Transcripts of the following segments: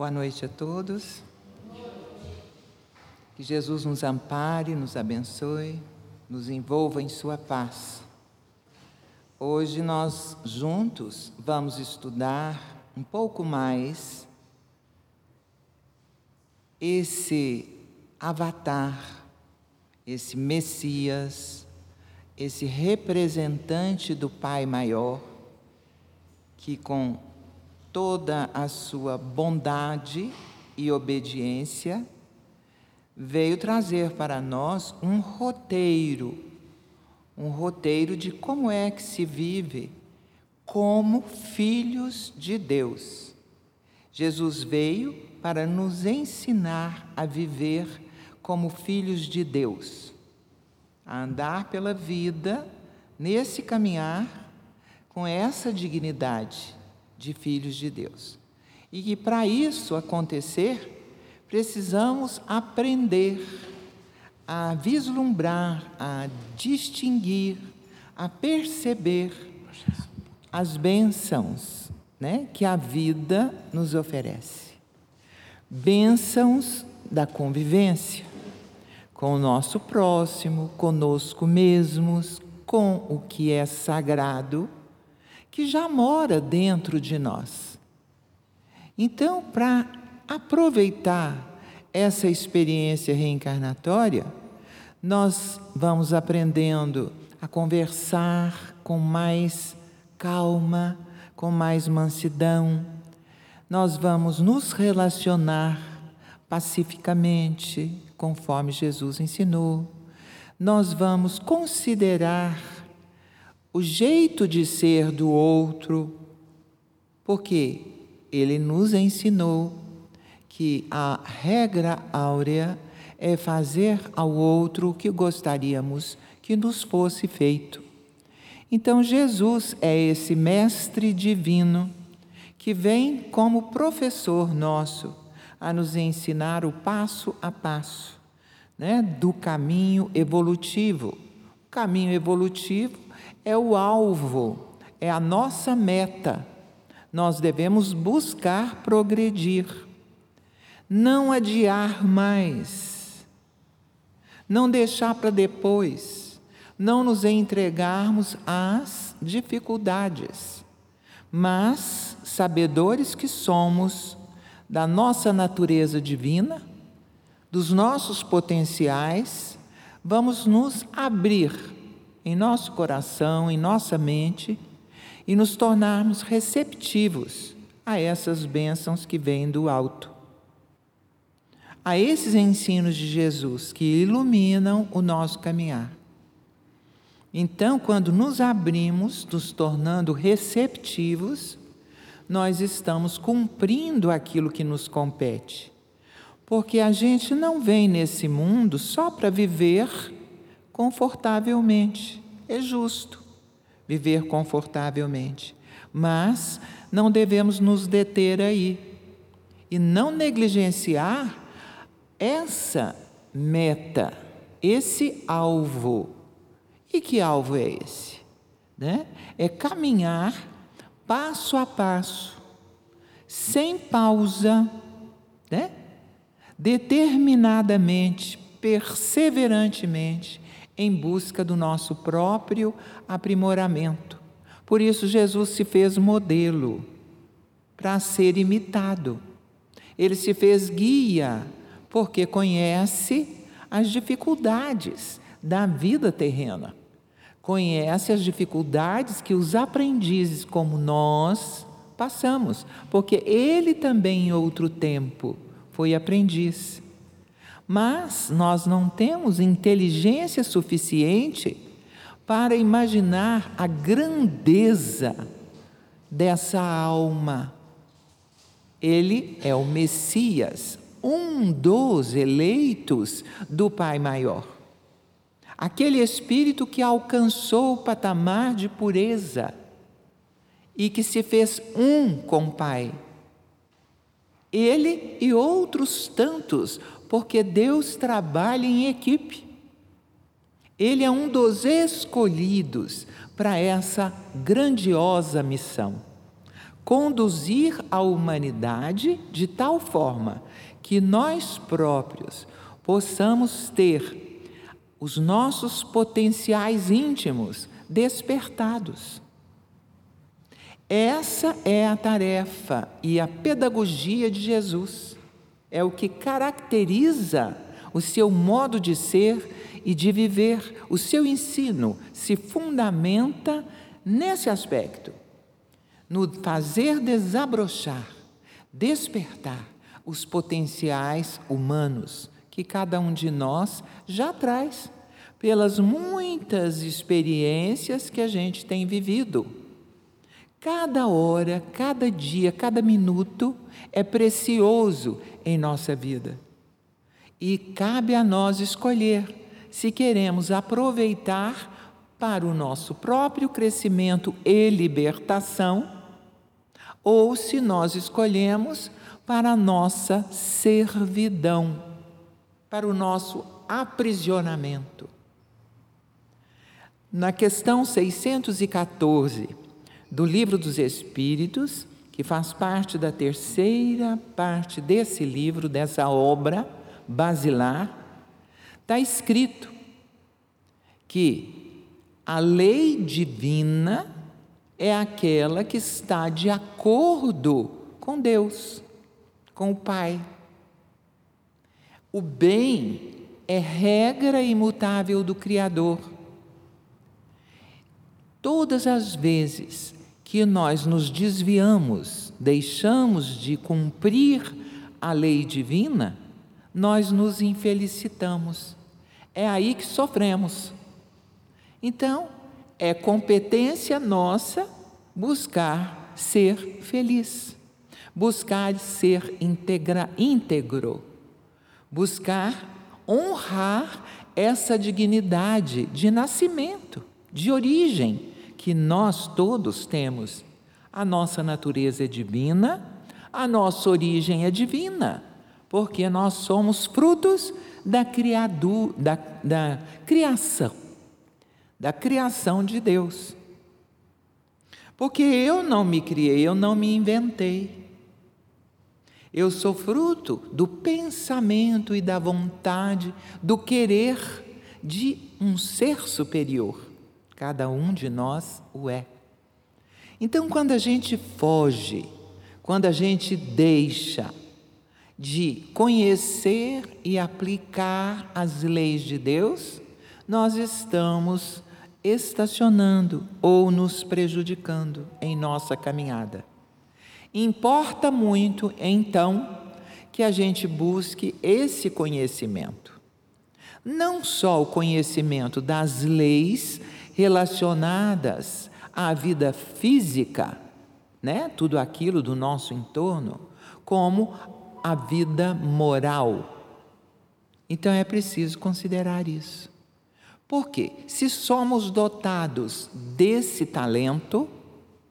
Boa noite a todos. Que Jesus nos ampare, nos abençoe, nos envolva em Sua paz. Hoje nós juntos vamos estudar um pouco mais esse avatar, esse Messias, esse representante do Pai Maior, que com toda a sua bondade e obediência, veio trazer para nós um roteiro, um roteiro de como é que se vive como filhos de Deus. Jesus veio para nos ensinar a viver como filhos de Deus, a andar pela vida nesse caminhar com essa dignidade de filhos de Deus. E que para isso acontecer, precisamos aprender a vislumbrar, a distinguir, a perceber as bênçãos né, que a vida nos oferece. Bênçãos da convivência com o nosso próximo, conosco mesmos, com o que é sagrado que já mora dentro de nós. Então, para aproveitar essa experiência reencarnatória, nós vamos aprendendo a conversar com mais calma, com mais mansidão. Nós vamos nos relacionar pacificamente, conforme Jesus ensinou. Nós vamos considerar o jeito de ser do outro, porque ele nos ensinou que a regra áurea é fazer ao outro o que gostaríamos que nos fosse feito. Então, Jesus é esse mestre divino que vem como professor nosso a nos ensinar o passo a passo né, do caminho evolutivo. O caminho evolutivo é o alvo, é a nossa meta. Nós devemos buscar progredir, não adiar mais, não deixar para depois, não nos entregarmos às dificuldades, mas, sabedores que somos da nossa natureza divina, dos nossos potenciais, vamos nos abrir em nosso coração, em nossa mente e nos tornarmos receptivos a essas bênçãos que vêm do alto. A esses ensinos de Jesus que iluminam o nosso caminhar. Então, quando nos abrimos, nos tornando receptivos, nós estamos cumprindo aquilo que nos compete. Porque a gente não vem nesse mundo só para viver confortavelmente. É justo viver confortavelmente, mas não devemos nos deter aí e não negligenciar essa meta, esse alvo. E que alvo é esse? Né? É caminhar passo a passo, sem pausa, né? determinadamente, perseverantemente, em busca do nosso próprio aprimoramento. Por isso, Jesus se fez modelo para ser imitado. Ele se fez guia, porque conhece as dificuldades da vida terrena. Conhece as dificuldades que os aprendizes como nós passamos, porque ele também em outro tempo foi aprendiz. Mas nós não temos inteligência suficiente para imaginar a grandeza dessa alma. Ele é o Messias, um dos eleitos do Pai Maior. Aquele espírito que alcançou o patamar de pureza e que se fez um com o Pai. Ele e outros tantos porque Deus trabalha em equipe. Ele é um dos escolhidos para essa grandiosa missão. conduzir a humanidade de tal forma que nós próprios possamos ter os nossos potenciais íntimos despertados. Essa é a tarefa e a pedagogia de Jesus. É o que caracteriza o seu modo de ser e de viver. O seu ensino se fundamenta nesse aspecto no fazer desabrochar, despertar os potenciais humanos que cada um de nós já traz, pelas muitas experiências que a gente tem vivido. Cada hora, cada dia, cada minuto é precioso em nossa vida. E cabe a nós escolher se queremos aproveitar para o nosso próprio crescimento e libertação ou se nós escolhemos para a nossa servidão, para o nosso aprisionamento. Na questão 614 do Livro dos Espíritos, que faz parte da terceira parte desse livro, dessa obra basilar, está escrito que a lei divina é aquela que está de acordo com Deus, com o Pai. O bem é regra imutável do Criador. Todas as vezes que nós nos desviamos, deixamos de cumprir a lei divina, nós nos infelicitamos. É aí que sofremos. Então, é competência nossa buscar ser feliz, buscar ser integra, íntegro, buscar honrar essa dignidade de nascimento, de origem que nós todos temos. A nossa natureza é divina, a nossa origem é divina, porque nós somos frutos da, criado, da, da criação da criação de Deus. Porque eu não me criei, eu não me inventei. Eu sou fruto do pensamento e da vontade, do querer de um ser superior. Cada um de nós o é. Então, quando a gente foge, quando a gente deixa de conhecer e aplicar as leis de Deus, nós estamos estacionando ou nos prejudicando em nossa caminhada. Importa muito, então, que a gente busque esse conhecimento. Não só o conhecimento das leis relacionadas à vida física, né? tudo aquilo do nosso entorno, como a vida moral. Então é preciso considerar isso. Porque se somos dotados desse talento,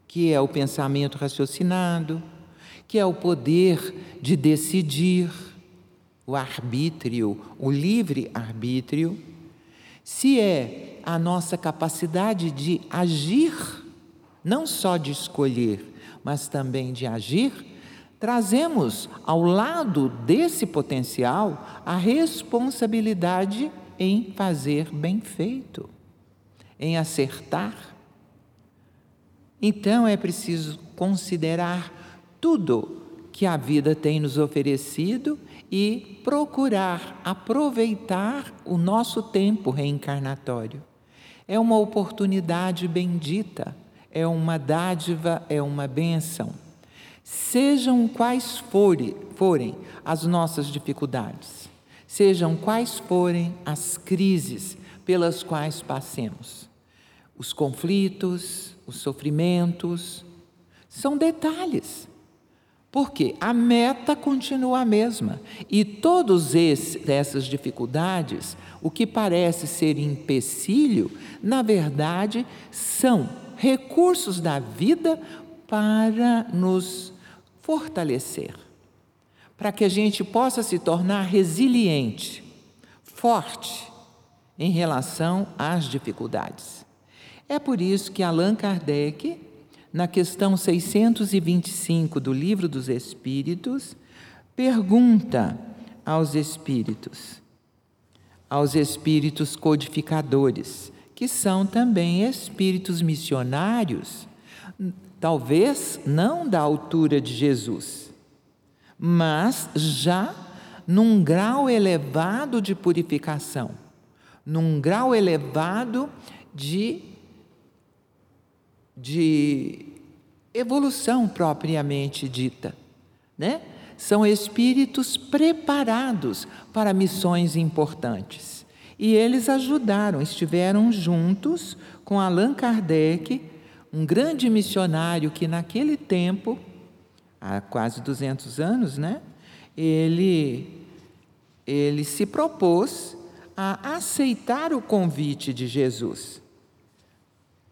que é o pensamento raciocinado, que é o poder de decidir, o arbítrio, o livre arbítrio, se é a nossa capacidade de agir, não só de escolher, mas também de agir, trazemos ao lado desse potencial a responsabilidade em fazer bem feito, em acertar. Então é preciso considerar tudo que a vida tem nos oferecido e procurar aproveitar o nosso tempo reencarnatório. É uma oportunidade bendita, é uma dádiva, é uma bênção. Sejam quais forem, forem as nossas dificuldades, sejam quais forem as crises pelas quais passemos. Os conflitos, os sofrimentos, são detalhes. Porque a meta continua a mesma. E todas essas dificuldades, o que parece ser empecilho, na verdade, são recursos da vida para nos fortalecer para que a gente possa se tornar resiliente, forte em relação às dificuldades. É por isso que Allan Kardec na questão 625 do Livro dos Espíritos, pergunta aos espíritos, aos espíritos codificadores, que são também espíritos missionários, talvez não da altura de Jesus, mas já num grau elevado de purificação, num grau elevado de, de evolução propriamente dita, né? São espíritos preparados para missões importantes. E eles ajudaram, estiveram juntos com Allan Kardec, um grande missionário que naquele tempo, há quase 200 anos, né? Ele ele se propôs a aceitar o convite de Jesus.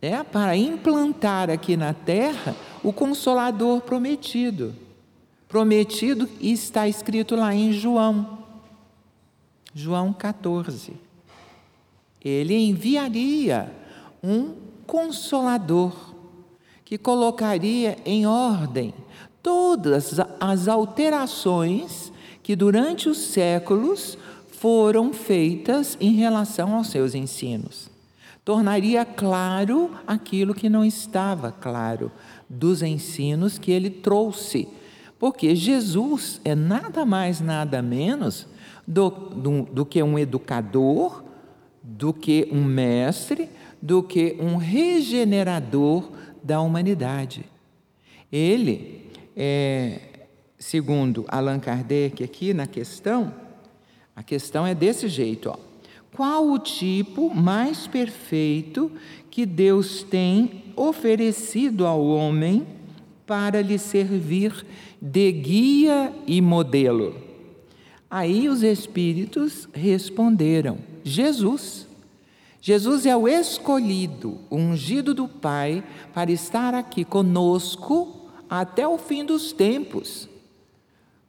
É para implantar aqui na terra o consolador prometido. Prometido está escrito lá em João. João 14. Ele enviaria um consolador que colocaria em ordem todas as alterações que durante os séculos foram feitas em relação aos seus ensinos. Tornaria claro aquilo que não estava claro dos ensinos que ele trouxe. Porque Jesus é nada mais, nada menos do, do, do que um educador, do que um mestre, do que um regenerador da humanidade. Ele é, segundo Allan Kardec aqui na questão, a questão é desse jeito, ó. Qual o tipo mais perfeito que Deus tem oferecido ao homem para lhe servir de guia e modelo? Aí os espíritos responderam: Jesus. Jesus é o escolhido, o ungido do Pai, para estar aqui conosco até o fim dos tempos.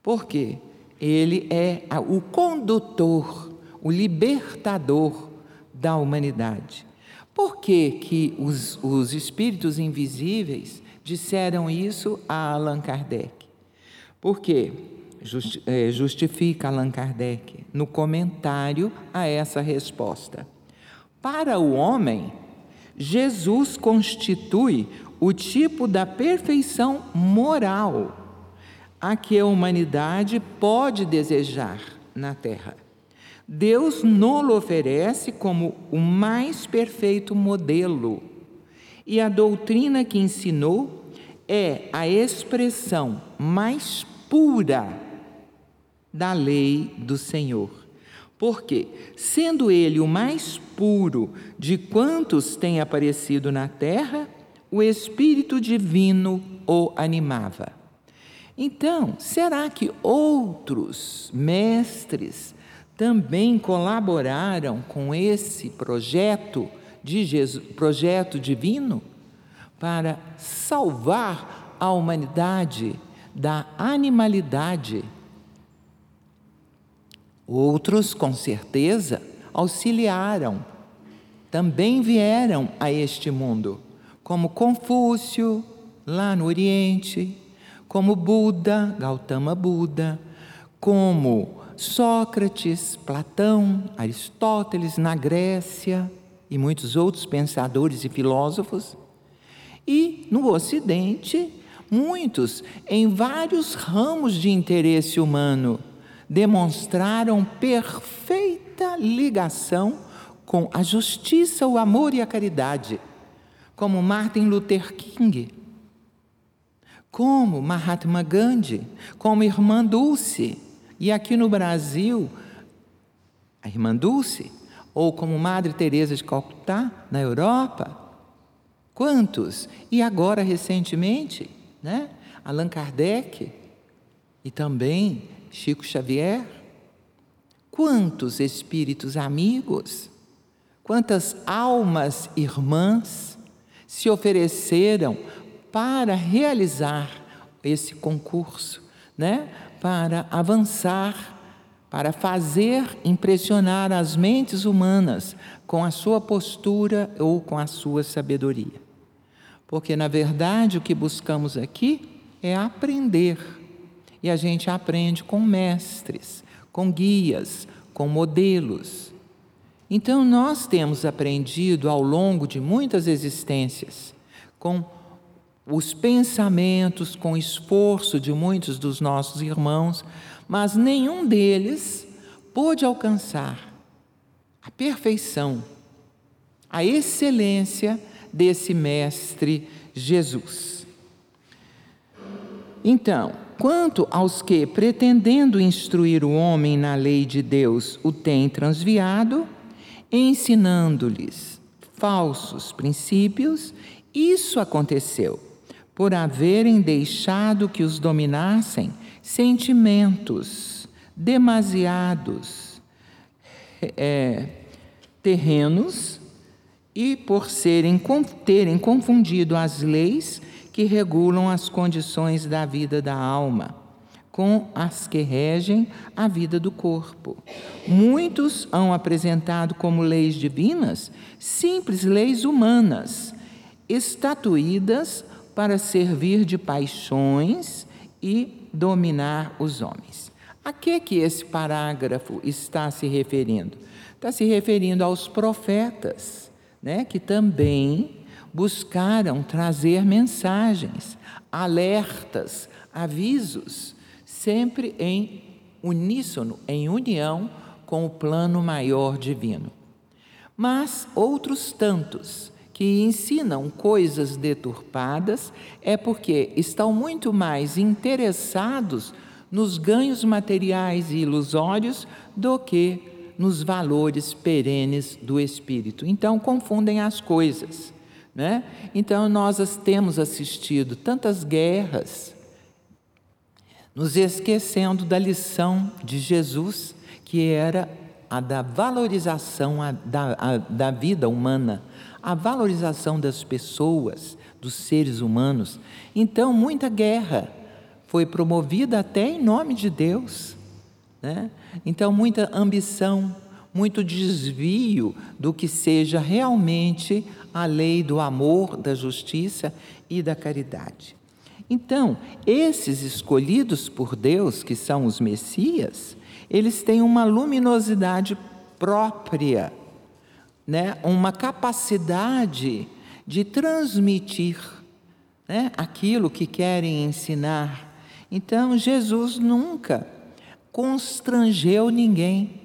Porque ele é o condutor, o libertador da humanidade. Por que, que os, os espíritos invisíveis disseram isso a Allan Kardec? Porque é, justifica Allan Kardec no comentário a essa resposta. Para o homem, Jesus constitui o tipo da perfeição moral a que a humanidade pode desejar na Terra. Deus nos oferece como o mais perfeito modelo, e a doutrina que ensinou é a expressão mais pura da lei do Senhor. Porque, sendo ele o mais puro de quantos têm aparecido na terra, o Espírito Divino o animava. Então, será que outros mestres também colaboraram com esse projeto de Jesus, projeto divino para salvar a humanidade da animalidade? Outros, com certeza, auxiliaram, também vieram a este mundo, como Confúcio, lá no Oriente, como Buda, Gautama Buda, como Sócrates, Platão, Aristóteles na Grécia e muitos outros pensadores e filósofos. E no Ocidente, muitos em vários ramos de interesse humano demonstraram perfeita ligação com a justiça, o amor e a caridade, como Martin Luther King, como Mahatma Gandhi, como Irmã Dulce, e aqui no Brasil, a Irmã Dulce, ou como Madre Teresa de Calcutá, na Europa. Quantos? E agora, recentemente, né? Allan Kardec e também Chico Xavier. Quantos espíritos amigos, quantas almas irmãs se ofereceram para realizar esse concurso, né? Para avançar, para fazer impressionar as mentes humanas com a sua postura ou com a sua sabedoria. Porque, na verdade, o que buscamos aqui é aprender. E a gente aprende com mestres, com guias, com modelos. Então, nós temos aprendido ao longo de muitas existências, com os pensamentos, com esforço de muitos dos nossos irmãos, mas nenhum deles pôde alcançar a perfeição, a excelência desse Mestre Jesus. Então, quanto aos que, pretendendo instruir o homem na lei de Deus, o têm transviado, ensinando-lhes falsos princípios, isso aconteceu por haverem deixado que os dominassem sentimentos demasiados é, terrenos e por serem terem confundido as leis que regulam as condições da vida da alma com as que regem a vida do corpo. Muitos hão apresentado como leis divinas simples leis humanas, estatuídas para servir de paixões e dominar os homens. A que que esse parágrafo está se referindo? Está se referindo aos profetas, né, que também buscaram trazer mensagens, alertas, avisos, sempre em uníssono, em união com o plano maior divino. Mas outros tantos que ensinam coisas deturpadas é porque estão muito mais interessados nos ganhos materiais e ilusórios do que nos valores perenes do espírito. Então confundem as coisas, né? Então nós temos assistido tantas guerras, nos esquecendo da lição de Jesus, que era a da valorização da, a, da vida humana a valorização das pessoas, dos seres humanos. Então, muita guerra foi promovida até em nome de Deus. Né? Então, muita ambição, muito desvio do que seja realmente a lei do amor, da justiça e da caridade. Então, esses escolhidos por Deus, que são os Messias, eles têm uma luminosidade própria né, uma capacidade de transmitir né, aquilo que querem ensinar. Então, Jesus nunca constrangeu ninguém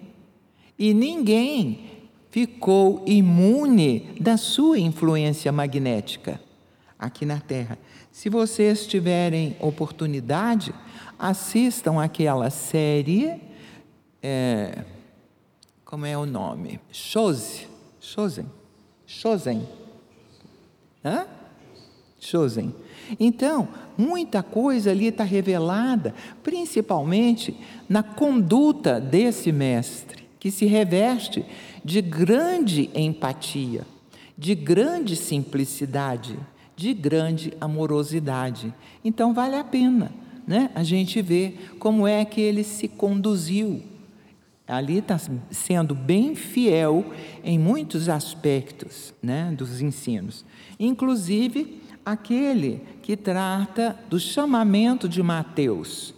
e ninguém ficou imune da sua influência magnética aqui na Terra. Se vocês tiverem oportunidade, assistam aquela série, é, como é o nome? Chose Chosen. Chosen. Hã? Chosen. Então, muita coisa ali está revelada, principalmente na conduta desse mestre, que se reveste de grande empatia, de grande simplicidade, de grande amorosidade. Então, vale a pena né, a gente ver como é que ele se conduziu ali está sendo bem fiel em muitos aspectos né, dos ensinos, inclusive aquele que trata do chamamento de Mateus.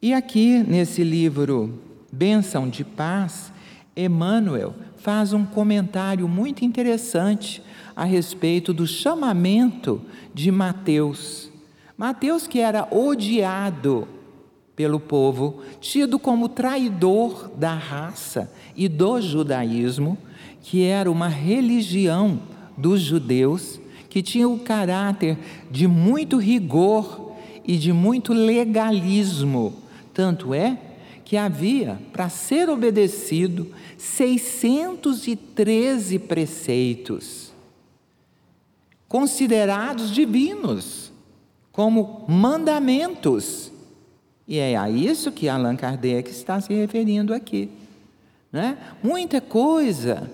E aqui nesse livro Bênção de Paz, Emmanuel faz um comentário muito interessante a respeito do chamamento de Mateus. Mateus que era odiado pelo povo, tido como traidor da raça e do judaísmo, que era uma religião dos judeus, que tinha o caráter de muito rigor e de muito legalismo. Tanto é que havia, para ser obedecido, 613 preceitos, considerados divinos, como mandamentos e é a isso que Allan Kardec está se referindo aqui. Né? Muita coisa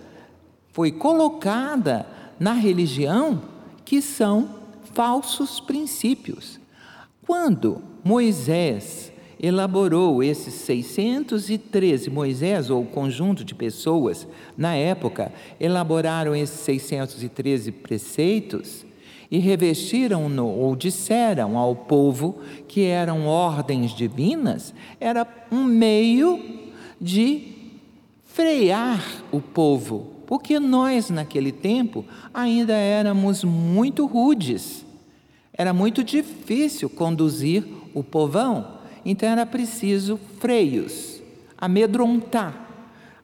foi colocada na religião que são falsos princípios. Quando Moisés elaborou esses 613, Moisés ou o conjunto de pessoas, na época, elaboraram esses 613 preceitos, e revestiram-no ou disseram ao povo que eram ordens divinas, era um meio de frear o povo, porque nós naquele tempo ainda éramos muito rudes. Era muito difícil conduzir o povão, então era preciso freios, amedrontar.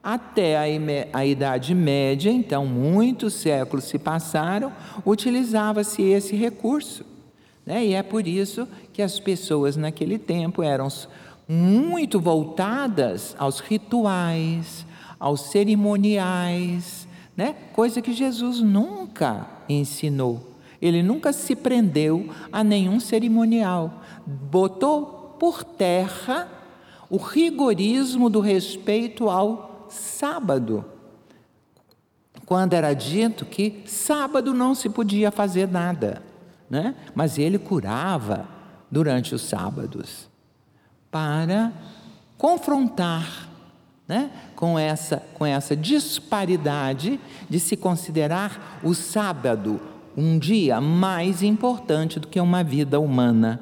Até a, Idade Média, então muitos séculos se passaram, utilizava-se esse recurso. Né? E é por isso que as pessoas naquele tempo eram muito voltadas aos rituais, aos cerimoniais, né? coisa que Jesus nunca ensinou. Ele nunca se prendeu a nenhum cerimonial. Botou por terra o rigorismo do respeito ao sábado, quando era dito que sábado não se podia fazer nada, né? mas ele curava durante os sábados para confrontar né? com, essa, com essa disparidade de se considerar o sábado um dia mais importante do que uma vida humana.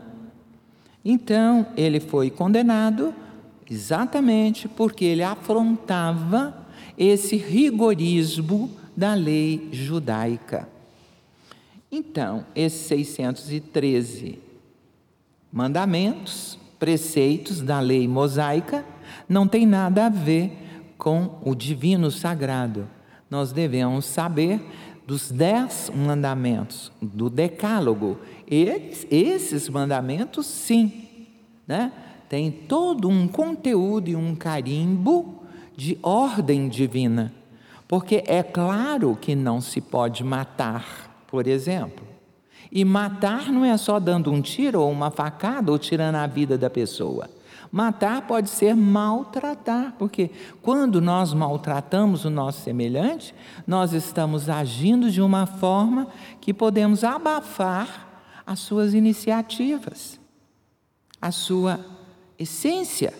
Então, ele foi condenado exatamente porque ele afrontava esse rigorismo da lei judaica. Então, esses 613 mandamentos, preceitos da lei mosaica, não tem nada a ver com o divino sagrado. Nós devemos saber dos dez mandamentos, do decálogo. esses mandamentos, sim, né? Tem todo um conteúdo e um carimbo de ordem divina. Porque é claro que não se pode matar, por exemplo. E matar não é só dando um tiro ou uma facada ou tirando a vida da pessoa. Matar pode ser maltratar, porque quando nós maltratamos o nosso semelhante, nós estamos agindo de uma forma que podemos abafar as suas iniciativas, a sua essência.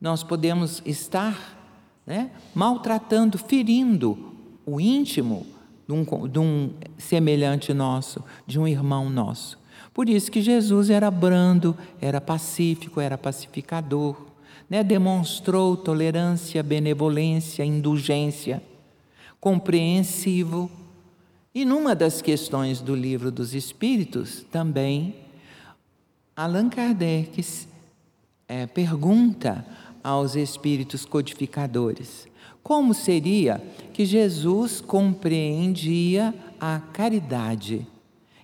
Nós podemos estar né, maltratando, ferindo o íntimo de um, de um semelhante nosso, de um irmão nosso. Por isso que Jesus era brando, era pacífico, era pacificador, né? demonstrou tolerância, benevolência, indulgência, compreensivo. E numa das questões do livro dos Espíritos, também, Allan Kardec é, pergunta aos espíritos codificadores: como seria que Jesus compreendia a caridade?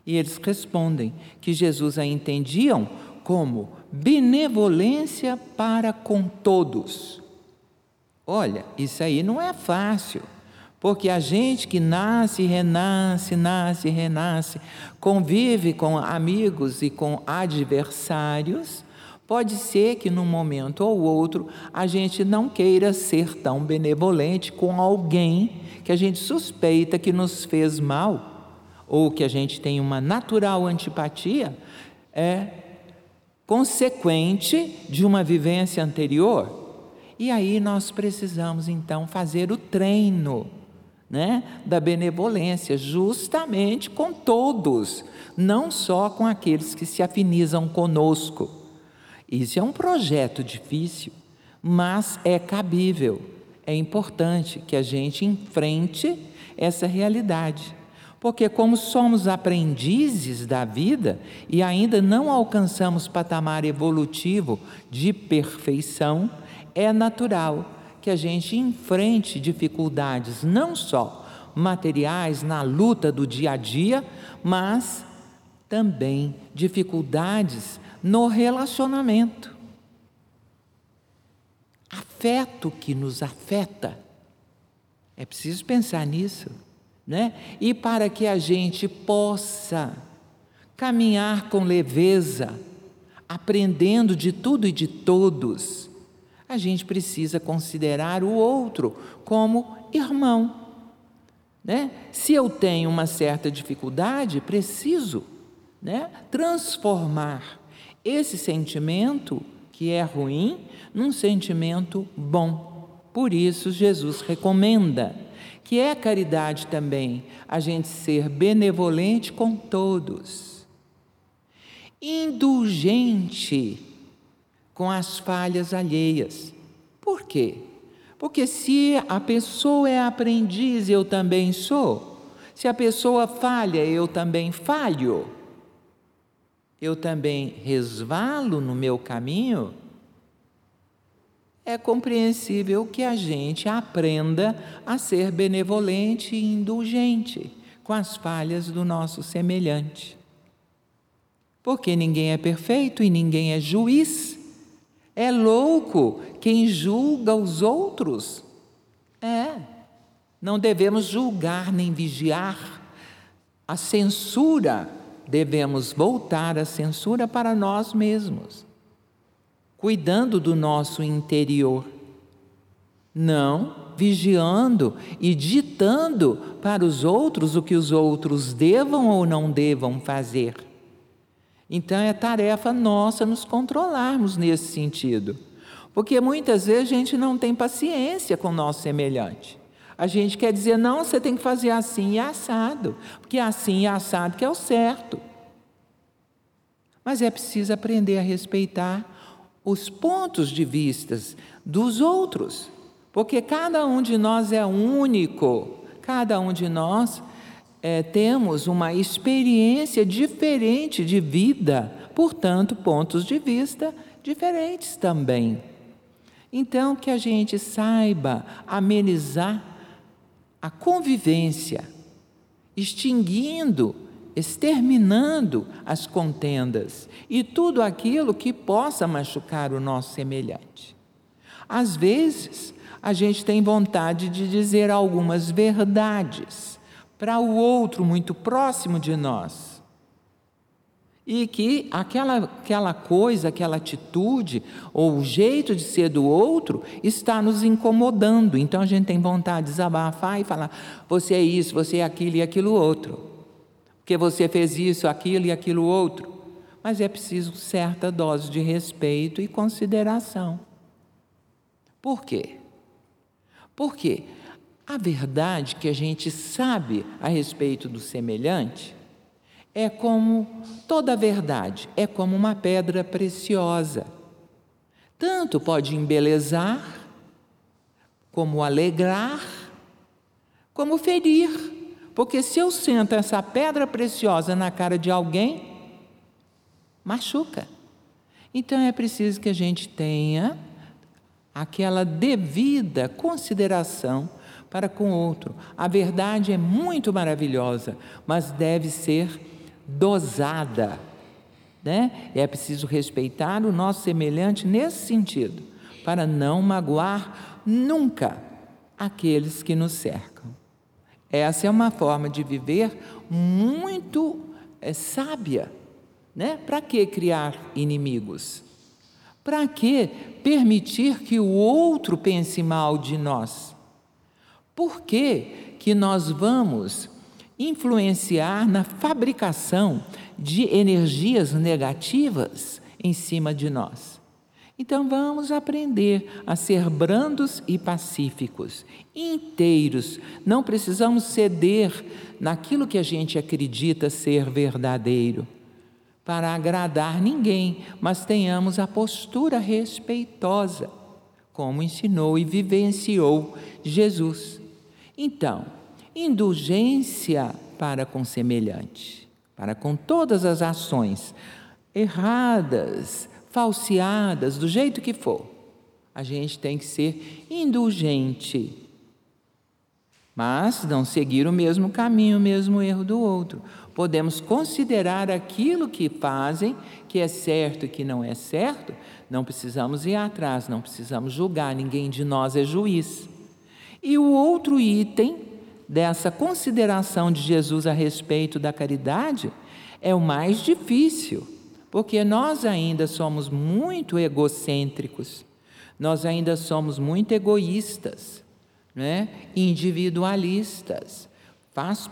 E eles respondem que Jesus a entendiam como benevolência para com todos. Olha, isso aí não é fácil, porque a gente que nasce, renasce, nasce, renasce, convive com amigos e com adversários, Pode ser que num momento ou outro a gente não queira ser tão benevolente com alguém que a gente suspeita que nos fez mal, ou que a gente tem uma natural antipatia, é consequente de uma vivência anterior. E aí nós precisamos então fazer o treino né, da benevolência, justamente com todos, não só com aqueles que se afinizam conosco. Isso é um projeto difícil, mas é cabível. É importante que a gente enfrente essa realidade. Porque, como somos aprendizes da vida e ainda não alcançamos patamar evolutivo de perfeição, é natural que a gente enfrente dificuldades não só materiais na luta do dia a dia, mas também dificuldades no relacionamento. Afeto que nos afeta. É preciso pensar nisso, né? E para que a gente possa caminhar com leveza, aprendendo de tudo e de todos, a gente precisa considerar o outro como irmão. Né? Se eu tenho uma certa dificuldade, preciso né, transformar esse sentimento que é ruim num sentimento bom. Por isso, Jesus recomenda que é caridade também, a gente ser benevolente com todos, indulgente com as falhas alheias. Por quê? Porque se a pessoa é aprendiz, eu também sou. Se a pessoa falha, eu também falho. Eu também resvalo no meu caminho é compreensível que a gente aprenda a ser benevolente e indulgente com as falhas do nosso semelhante. Porque ninguém é perfeito e ninguém é juiz. É louco quem julga os outros. É. Não devemos julgar nem vigiar. A censura, devemos voltar a censura para nós mesmos cuidando do nosso interior. Não vigiando e ditando para os outros o que os outros devam ou não devam fazer. Então é tarefa nossa nos controlarmos nesse sentido. Porque muitas vezes a gente não tem paciência com o nosso semelhante. A gente quer dizer, não, você tem que fazer assim e assado, porque assim e assado que é o certo. Mas é preciso aprender a respeitar os pontos de vistas dos outros, porque cada um de nós é único, cada um de nós é, temos uma experiência diferente de vida, portanto, pontos de vista diferentes também. Então, que a gente saiba amenizar a convivência, extinguindo exterminando as contendas e tudo aquilo que possa machucar o nosso semelhante. Às vezes, a gente tem vontade de dizer algumas verdades para o outro muito próximo de nós. E que aquela, aquela coisa, aquela atitude ou o jeito de ser do outro está nos incomodando. Então a gente tem vontade de desabafar e falar: você é isso, você é aquilo e aquilo outro porque você fez isso, aquilo e aquilo outro. Mas é preciso certa dose de respeito e consideração. Por quê? Porque a verdade que a gente sabe a respeito do semelhante é como toda verdade, é como uma pedra preciosa. Tanto pode embelezar, como alegrar, como ferir. Porque se eu sento essa pedra preciosa na cara de alguém, machuca. Então é preciso que a gente tenha aquela devida consideração para com o outro. A verdade é muito maravilhosa, mas deve ser dosada. Né? É preciso respeitar o nosso semelhante nesse sentido, para não magoar nunca aqueles que nos cercam. Essa é uma forma de viver muito é, sábia. Né? Para que criar inimigos? Para que permitir que o outro pense mal de nós? Por que, que nós vamos influenciar na fabricação de energias negativas em cima de nós? Então vamos aprender a ser brandos e pacíficos, inteiros. Não precisamos ceder naquilo que a gente acredita ser verdadeiro para agradar ninguém, mas tenhamos a postura respeitosa, como ensinou e vivenciou Jesus. Então, indulgência para com semelhante, para com todas as ações erradas, falseadas, do jeito que for. A gente tem que ser indulgente. Mas não seguir o mesmo caminho, o mesmo erro do outro. Podemos considerar aquilo que fazem, que é certo e que não é certo, não precisamos ir atrás, não precisamos julgar, ninguém de nós é juiz. E o outro item dessa consideração de Jesus a respeito da caridade é o mais difícil porque nós ainda somos muito egocêntricos, nós ainda somos muito egoístas, né? individualistas. Faz,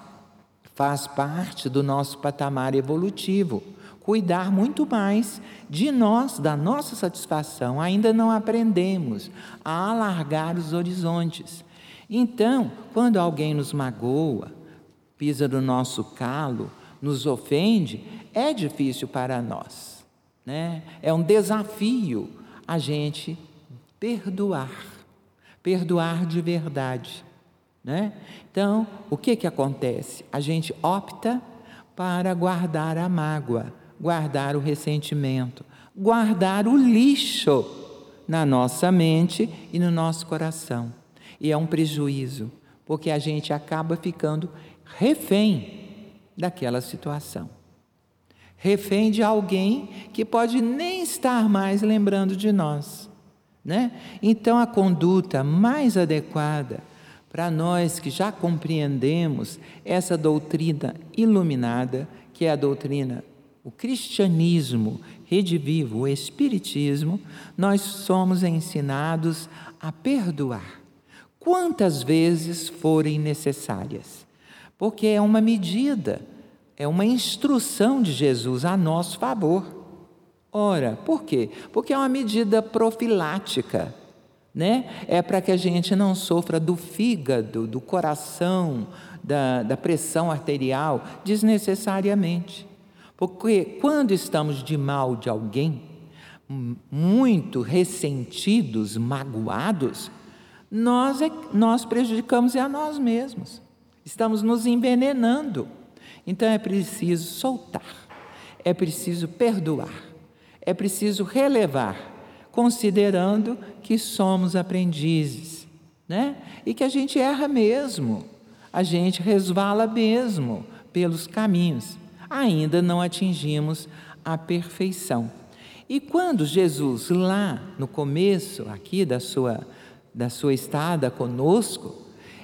faz parte do nosso patamar evolutivo. Cuidar muito mais de nós, da nossa satisfação. Ainda não aprendemos a alargar os horizontes. Então, quando alguém nos magoa, pisa no nosso calo, nos ofende, é difícil para nós. Né? É um desafio a gente perdoar, perdoar de verdade. Né? Então, o que, que acontece? A gente opta para guardar a mágoa, guardar o ressentimento, guardar o lixo na nossa mente e no nosso coração. E é um prejuízo, porque a gente acaba ficando refém daquela situação. Refém de alguém que pode nem estar mais lembrando de nós. Né? Então, a conduta mais adequada para nós que já compreendemos essa doutrina iluminada, que é a doutrina, o cristianismo redivivo, o espiritismo, nós somos ensinados a perdoar quantas vezes forem necessárias, porque é uma medida, é uma instrução de Jesus a nosso favor. Ora, por quê? Porque é uma medida profilática né? É para que a gente não sofra do fígado, do coração, da, da pressão arterial desnecessariamente. Porque quando estamos de mal de alguém, muito ressentidos, magoados, nós, é, nós prejudicamos a nós mesmos. Estamos nos envenenando. Então é preciso soltar, é preciso perdoar, é preciso relevar considerando que somos aprendizes, né? E que a gente erra mesmo, a gente resvala mesmo pelos caminhos. Ainda não atingimos a perfeição. E quando Jesus, lá no começo aqui da sua, da sua estada conosco,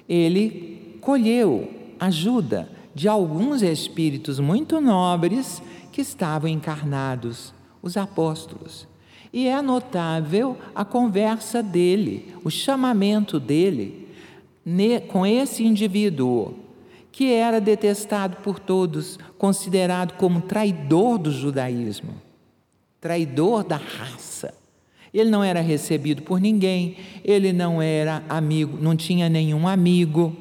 ele colheu ajuda de alguns espíritos muito nobres que estavam encarnados, os apóstolos. E é notável a conversa dele, o chamamento dele com esse indivíduo, que era detestado por todos, considerado como traidor do judaísmo, traidor da raça. Ele não era recebido por ninguém, ele não era amigo, não tinha nenhum amigo.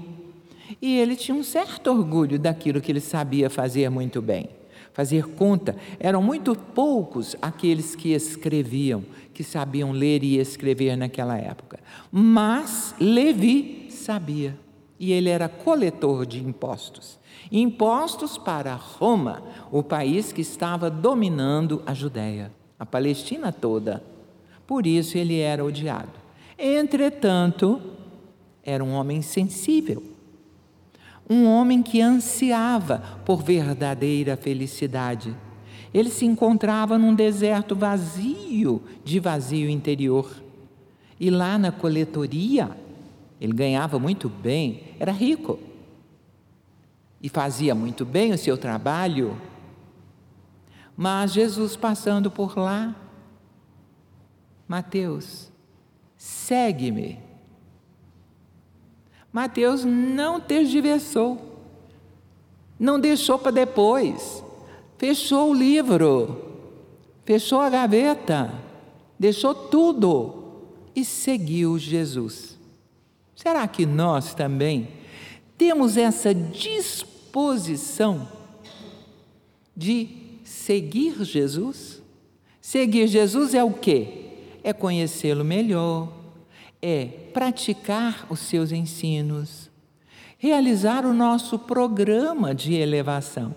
E ele tinha um certo orgulho daquilo que ele sabia fazer muito bem fazer conta. Eram muito poucos aqueles que escreviam, que sabiam ler e escrever naquela época. Mas Levi sabia, e ele era coletor de impostos. Impostos para Roma, o país que estava dominando a Judéia, a Palestina toda. Por isso ele era odiado. Entretanto, era um homem sensível um homem que ansiava por verdadeira felicidade. Ele se encontrava num deserto vazio, de vazio interior. E lá na coletoria, ele ganhava muito bem, era rico. E fazia muito bem o seu trabalho. Mas Jesus passando por lá, Mateus, segue-me. Mateus não tergiversou, não deixou para depois, fechou o livro, fechou a gaveta, deixou tudo e seguiu Jesus. Será que nós também temos essa disposição de seguir Jesus? Seguir Jesus é o quê? É conhecê-lo melhor, é praticar os seus ensinos, realizar o nosso programa de elevação.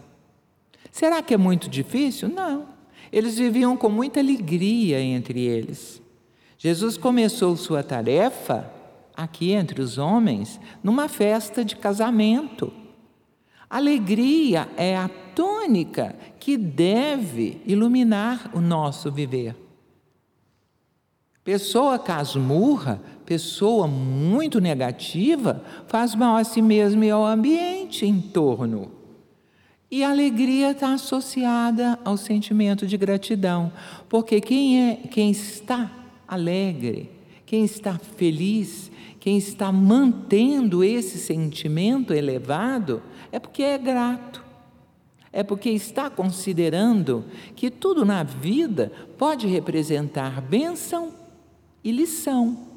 Será que é muito difícil? Não. Eles viviam com muita alegria entre eles. Jesus começou sua tarefa aqui entre os homens numa festa de casamento. Alegria é a tônica que deve iluminar o nosso viver. Pessoa casmurra, pessoa muito negativa, faz mal a si mesmo e ao ambiente em torno. E a alegria está associada ao sentimento de gratidão, porque quem é, quem está alegre, quem está feliz, quem está mantendo esse sentimento elevado, é porque é grato. É porque está considerando que tudo na vida pode representar bênção e lição.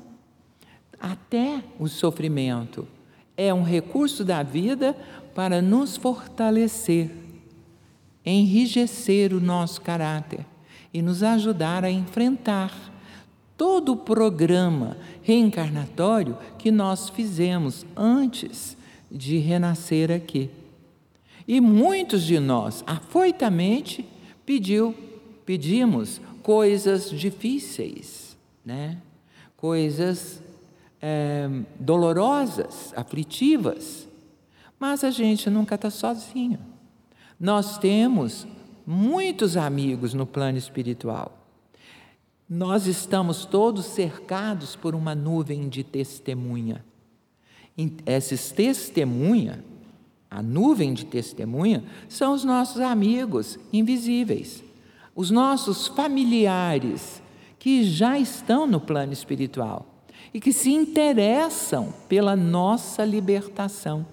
até o sofrimento. É um recurso da vida para nos fortalecer, enrijecer o nosso caráter e nos ajudar a enfrentar todo o programa reencarnatório que nós fizemos antes de renascer aqui. E muitos de nós, afoitamente, pediu, pedimos coisas difíceis, né? coisas é, dolorosas, aflitivas, mas a gente nunca está sozinho. Nós temos muitos amigos no plano espiritual. Nós estamos todos cercados por uma nuvem de testemunha. Esses testemunha, a nuvem de testemunha, são os nossos amigos invisíveis, os nossos familiares que já estão no plano espiritual e que se interessam pela nossa libertação.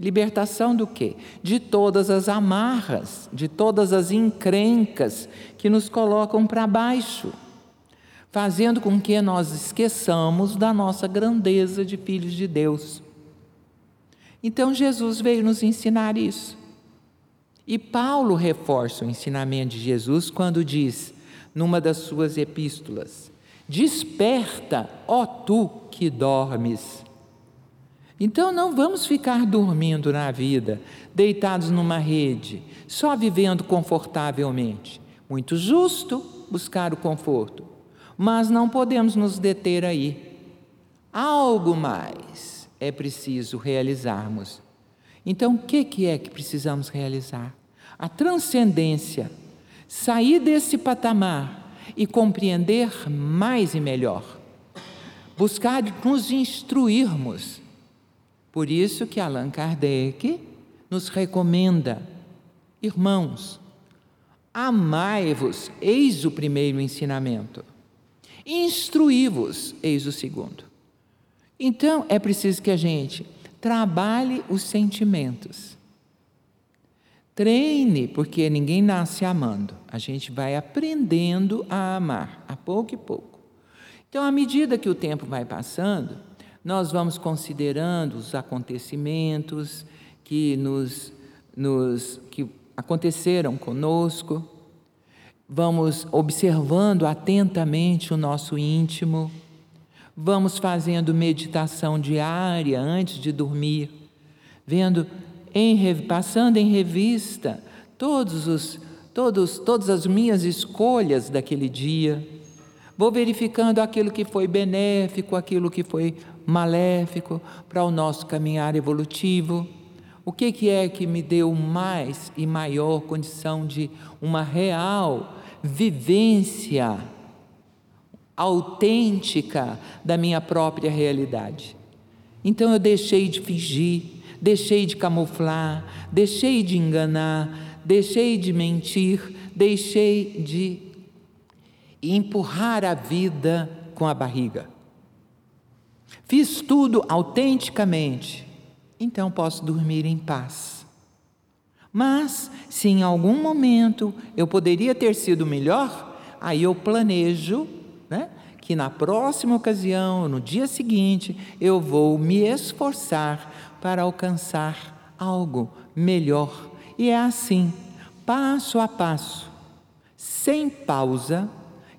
Libertação do quê? De todas as amarras, de todas as encrencas que nos colocam para baixo, fazendo com que nós esqueçamos da nossa grandeza de filhos de Deus. Então Jesus veio nos ensinar isso. E Paulo reforça o ensinamento de Jesus quando diz, numa das suas epístolas: Desperta, ó tu que dormes então não vamos ficar dormindo na vida, deitados numa rede, só vivendo confortavelmente. Muito justo buscar o conforto, mas não podemos nos deter aí. Algo mais é preciso realizarmos. Então, o que é que precisamos realizar? A transcendência, sair desse patamar e compreender mais e melhor. Buscar nos instruirmos por isso que Allan Kardec nos recomenda, irmãos, amai-vos, eis o primeiro ensinamento. Instruí-vos, eis o segundo. Então é preciso que a gente trabalhe os sentimentos. Treine, porque ninguém nasce amando. A gente vai aprendendo a amar, a pouco e pouco. Então, à medida que o tempo vai passando, nós vamos considerando os acontecimentos que nos, nos que aconteceram conosco, vamos observando atentamente o nosso íntimo, vamos fazendo meditação diária antes de dormir, vendo em, passando em revista todos os todos todas as minhas escolhas daquele dia. Vou verificando aquilo que foi benéfico, aquilo que foi maléfico para o nosso caminhar evolutivo? O que, que é que me deu mais e maior condição de uma real vivência autêntica da minha própria realidade? Então eu deixei de fingir, deixei de camuflar, deixei de enganar, deixei de mentir, deixei de empurrar a vida com a barriga. Fiz tudo autenticamente, então posso dormir em paz. Mas, se em algum momento eu poderia ter sido melhor, aí eu planejo né, que na próxima ocasião, no dia seguinte, eu vou me esforçar para alcançar algo melhor. E é assim, passo a passo, sem pausa,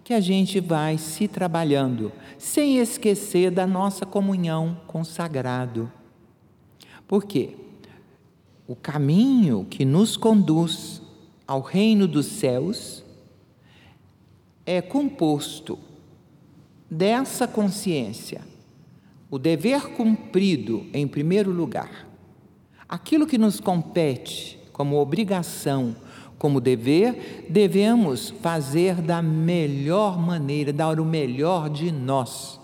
que a gente vai se trabalhando, sem esquecer da nossa comunhão com o sagrado. Por quê? O caminho que nos conduz ao reino dos céus é composto dessa consciência, o dever cumprido em primeiro lugar, aquilo que nos compete como obrigação como dever, devemos fazer da melhor maneira, dar o melhor de nós.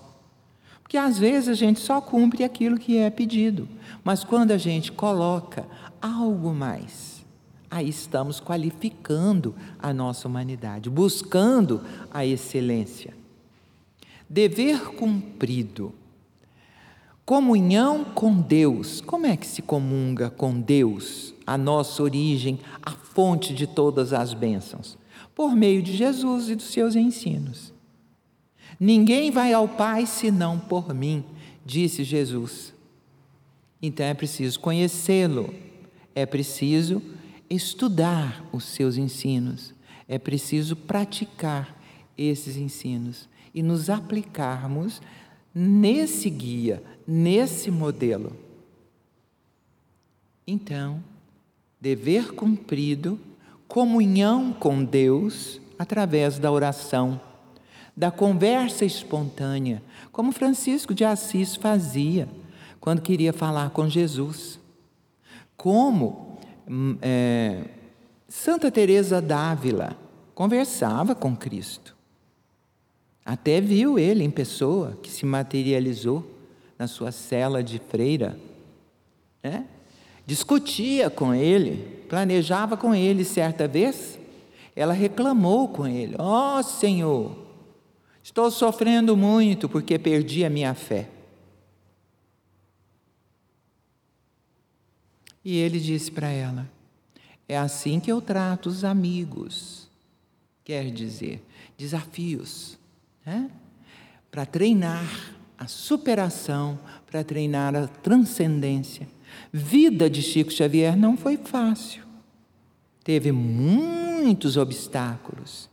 Porque às vezes a gente só cumpre aquilo que é pedido, mas quando a gente coloca algo mais, aí estamos qualificando a nossa humanidade, buscando a excelência. Dever cumprido. Comunhão com Deus. Como é que se comunga com Deus? A nossa origem, a fonte de todas as bênçãos, por meio de Jesus e dos seus ensinos. Ninguém vai ao Pai senão por mim, disse Jesus. Então é preciso conhecê-lo, é preciso estudar os seus ensinos, é preciso praticar esses ensinos e nos aplicarmos nesse guia, nesse modelo. Então, dever cumprido, comunhão com Deus através da oração, da conversa espontânea, como Francisco de Assis fazia quando queria falar com Jesus. Como hum, é, Santa Teresa d'Ávila conversava com Cristo. Até viu ele em pessoa, que se materializou na sua cela de freira. Né? Discutia com ele, planejava com ele certa vez. Ela reclamou com ele: Ó oh, Senhor, estou sofrendo muito porque perdi a minha fé. E ele disse para ela: É assim que eu trato os amigos. Quer dizer, desafios, né? para treinar a superação, para treinar a transcendência. Vida de Chico Xavier não foi fácil. Teve muitos obstáculos,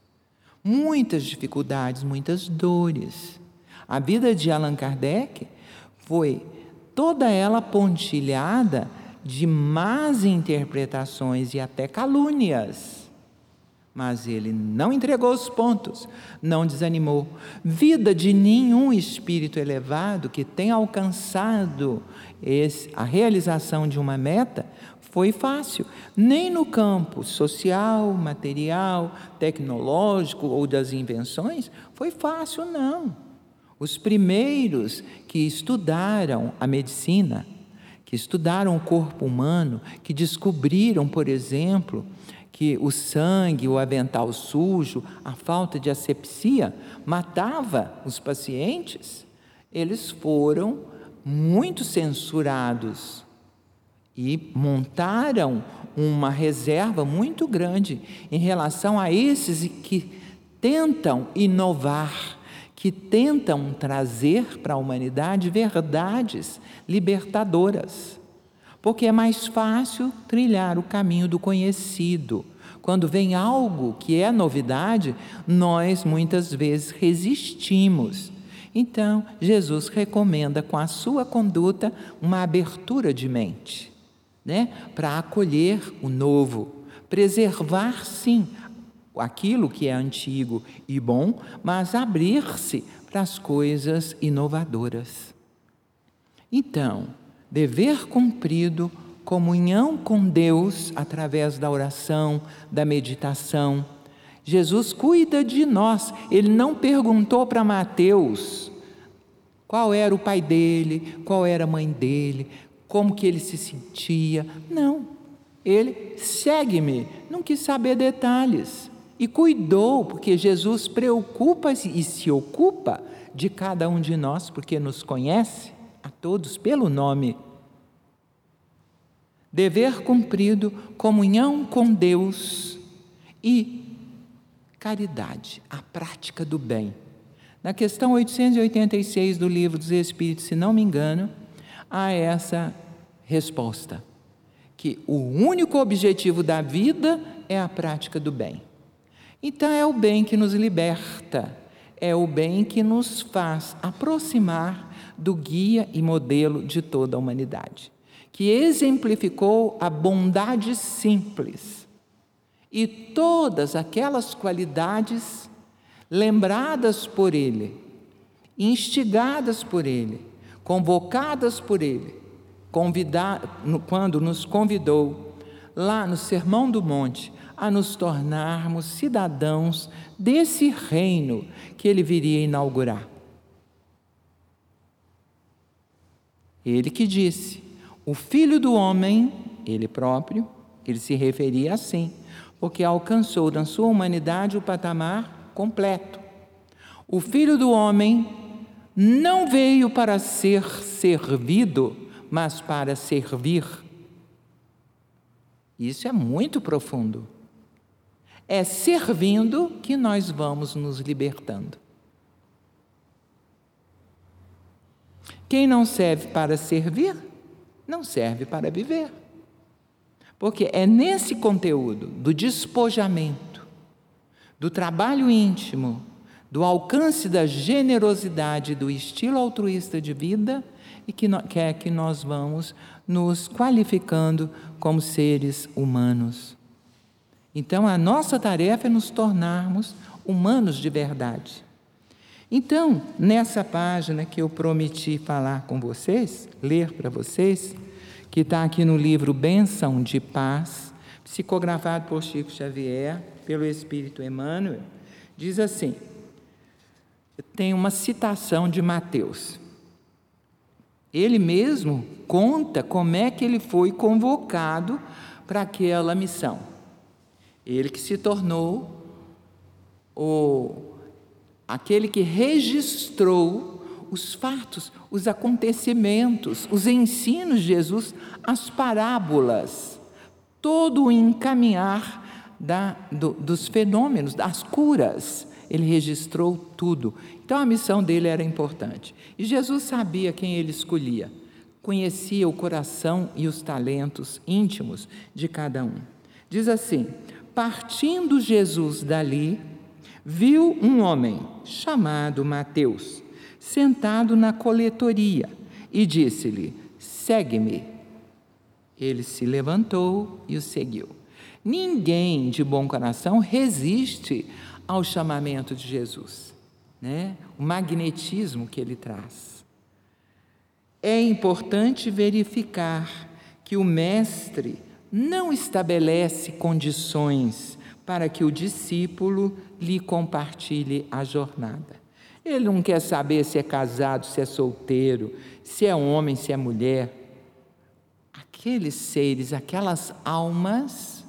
muitas dificuldades, muitas dores. A vida de Allan Kardec foi toda ela pontilhada de más interpretações e até calúnias. Mas ele não entregou os pontos, não desanimou. Vida de nenhum espírito elevado que tenha alcançado esse, a realização de uma meta foi fácil. Nem no campo social, material, tecnológico ou das invenções foi fácil, não. Os primeiros que estudaram a medicina, que estudaram o corpo humano, que descobriram, por exemplo, que o sangue, o avental sujo, a falta de asepsia matava os pacientes, eles foram muito censurados e montaram uma reserva muito grande em relação a esses que tentam inovar que tentam trazer para a humanidade verdades libertadoras. Porque é mais fácil trilhar o caminho do conhecido. Quando vem algo que é novidade, nós muitas vezes resistimos. Então, Jesus recomenda com a sua conduta uma abertura de mente, né, para acolher o novo, preservar sim aquilo que é antigo e bom, mas abrir-se para as coisas inovadoras. Então, dever cumprido, comunhão com Deus através da oração, da meditação. Jesus cuida de nós. Ele não perguntou para Mateus qual era o pai dele, qual era a mãe dele, como que ele se sentia. Não. Ele segue-me, não quis saber detalhes. E cuidou, porque Jesus preocupa-se e se ocupa de cada um de nós, porque nos conhece a todos pelo nome. Dever cumprido, comunhão com Deus e caridade, a prática do bem. Na questão 886 do Livro dos Espíritos, se não me engano, há essa resposta: que o único objetivo da vida é a prática do bem. Então é o bem que nos liberta, é o bem que nos faz aproximar do guia e modelo de toda a humanidade, que exemplificou a bondade simples e todas aquelas qualidades lembradas por ele, instigadas por ele, convocadas por ele, quando nos convidou lá no Sermão do Monte a nos tornarmos cidadãos desse reino que ele viria inaugurar. Ele que disse: o filho do homem, ele próprio, ele se referia assim, porque alcançou na sua humanidade o patamar completo. O filho do homem não veio para ser servido, mas para servir. Isso é muito profundo. É servindo que nós vamos nos libertando. Quem não serve para servir, não serve para viver. Porque é nesse conteúdo do despojamento, do trabalho íntimo, do alcance da generosidade, do estilo altruísta de vida, e que, que é que nós vamos nos qualificando como seres humanos. Então, a nossa tarefa é nos tornarmos humanos de verdade. Então, nessa página que eu prometi falar com vocês, ler para vocês, que está aqui no livro Benção de Paz, psicografado por Chico Xavier, pelo Espírito Emmanuel, diz assim: tem uma citação de Mateus. Ele mesmo conta como é que ele foi convocado para aquela missão. Ele que se tornou o aquele que registrou os fatos, os acontecimentos, os ensinos de Jesus, as parábolas, todo o encaminhar da, do, dos fenômenos, das curas. Ele registrou tudo. Então a missão dele era importante. E Jesus sabia quem ele escolhia, conhecia o coração e os talentos íntimos de cada um. Diz assim: partindo Jesus dali, viu um homem chamado Mateus sentado na coletoria e disse-lhe: Segue-me. Ele se levantou e o seguiu. Ninguém de bom coração resiste ao chamamento de Jesus, né? o magnetismo que ele traz. É importante verificar que o Mestre não estabelece condições para que o discípulo lhe compartilhe a jornada. Ele não quer saber se é casado, se é solteiro, se é homem, se é mulher. Aqueles seres, aquelas almas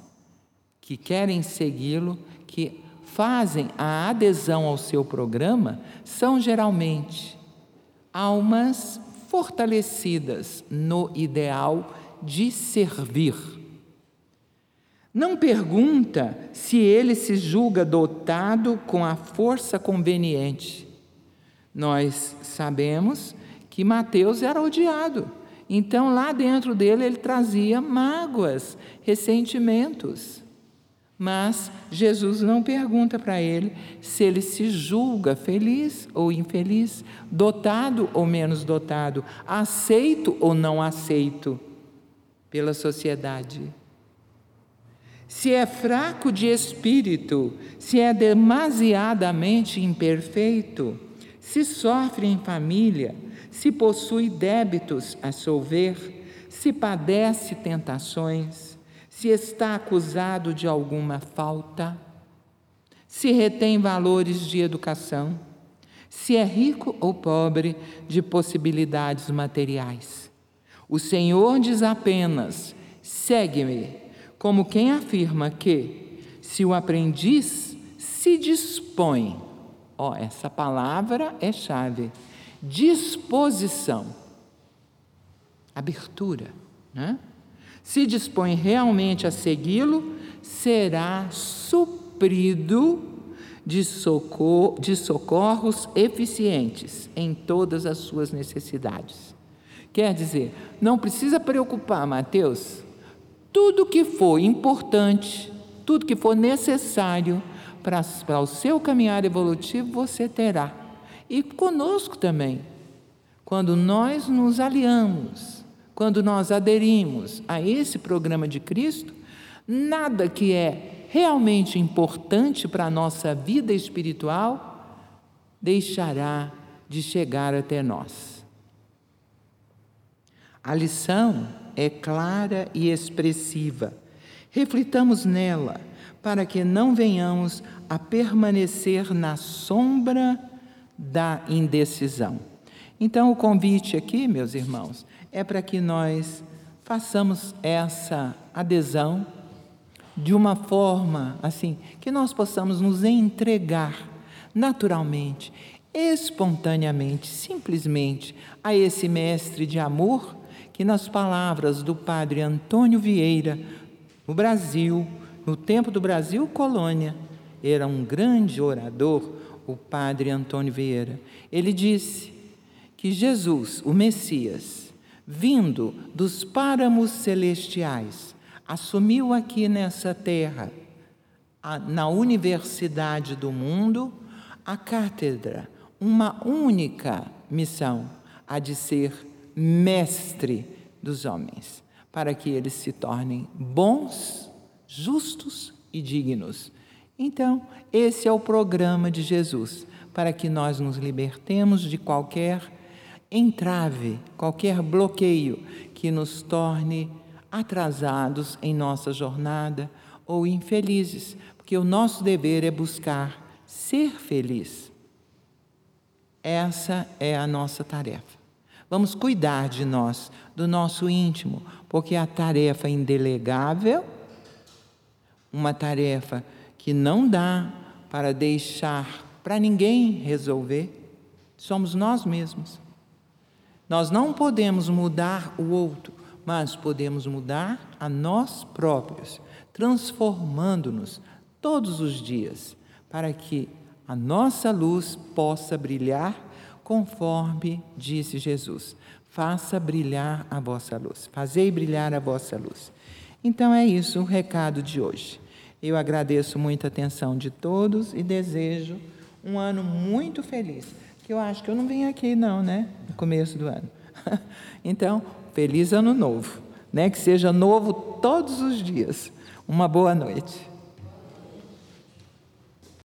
que querem segui-lo, que fazem a adesão ao seu programa, são geralmente almas fortalecidas no ideal de servir não pergunta se ele se julga dotado com a força conveniente. Nós sabemos que Mateus era odiado. Então, lá dentro dele, ele trazia mágoas, ressentimentos. Mas Jesus não pergunta para ele se ele se julga feliz ou infeliz, dotado ou menos dotado, aceito ou não aceito pela sociedade se é fraco de espírito, se é demasiadamente imperfeito, se sofre em família, se possui débitos a solver, se padece tentações, se está acusado de alguma falta, se retém valores de educação, se é rico ou pobre de possibilidades materiais. O Senhor diz apenas: segue-me como quem afirma que, se o aprendiz se dispõe, ó, essa palavra é chave, disposição, abertura, né? se dispõe realmente a segui-lo, será suprido de, socor de socorros eficientes em todas as suas necessidades. Quer dizer, não precisa preocupar, Mateus, tudo que for importante, tudo que for necessário para o seu caminhar evolutivo, você terá. E conosco também. Quando nós nos aliamos, quando nós aderimos a esse programa de Cristo, nada que é realmente importante para a nossa vida espiritual deixará de chegar até nós. A lição é clara e expressiva. Reflitamos nela para que não venhamos a permanecer na sombra da indecisão. Então, o convite aqui, meus irmãos, é para que nós façamos essa adesão de uma forma assim que nós possamos nos entregar naturalmente, espontaneamente, simplesmente a esse mestre de amor que, nas palavras do padre Antônio Vieira, no Brasil, no tempo do Brasil colônia, era um grande orador, o padre Antônio Vieira. Ele disse que Jesus, o Messias, vindo dos páramos celestiais, assumiu aqui nessa terra, na universidade do mundo, a cátedra, uma única missão, a de ser mestre dos homens, para que eles se tornem bons, justos e dignos. Então, esse é o programa de Jesus, para que nós nos libertemos de qualquer entrave, qualquer bloqueio que nos torne atrasados em nossa jornada ou infelizes, porque o nosso dever é buscar ser feliz. Essa é a nossa tarefa. Vamos cuidar de nós, do nosso íntimo, porque a tarefa indelegável, uma tarefa que não dá para deixar para ninguém resolver, somos nós mesmos. Nós não podemos mudar o outro, mas podemos mudar a nós próprios, transformando-nos todos os dias, para que a nossa luz possa brilhar conforme disse Jesus. Faça brilhar a vossa luz, fazei brilhar a vossa luz. Então é isso o recado de hoje. Eu agradeço muito a atenção de todos e desejo um ano muito feliz. Que eu acho que eu não vim aqui não, né? No começo do ano. Então, feliz ano novo, né? Que seja novo todos os dias. Uma boa noite.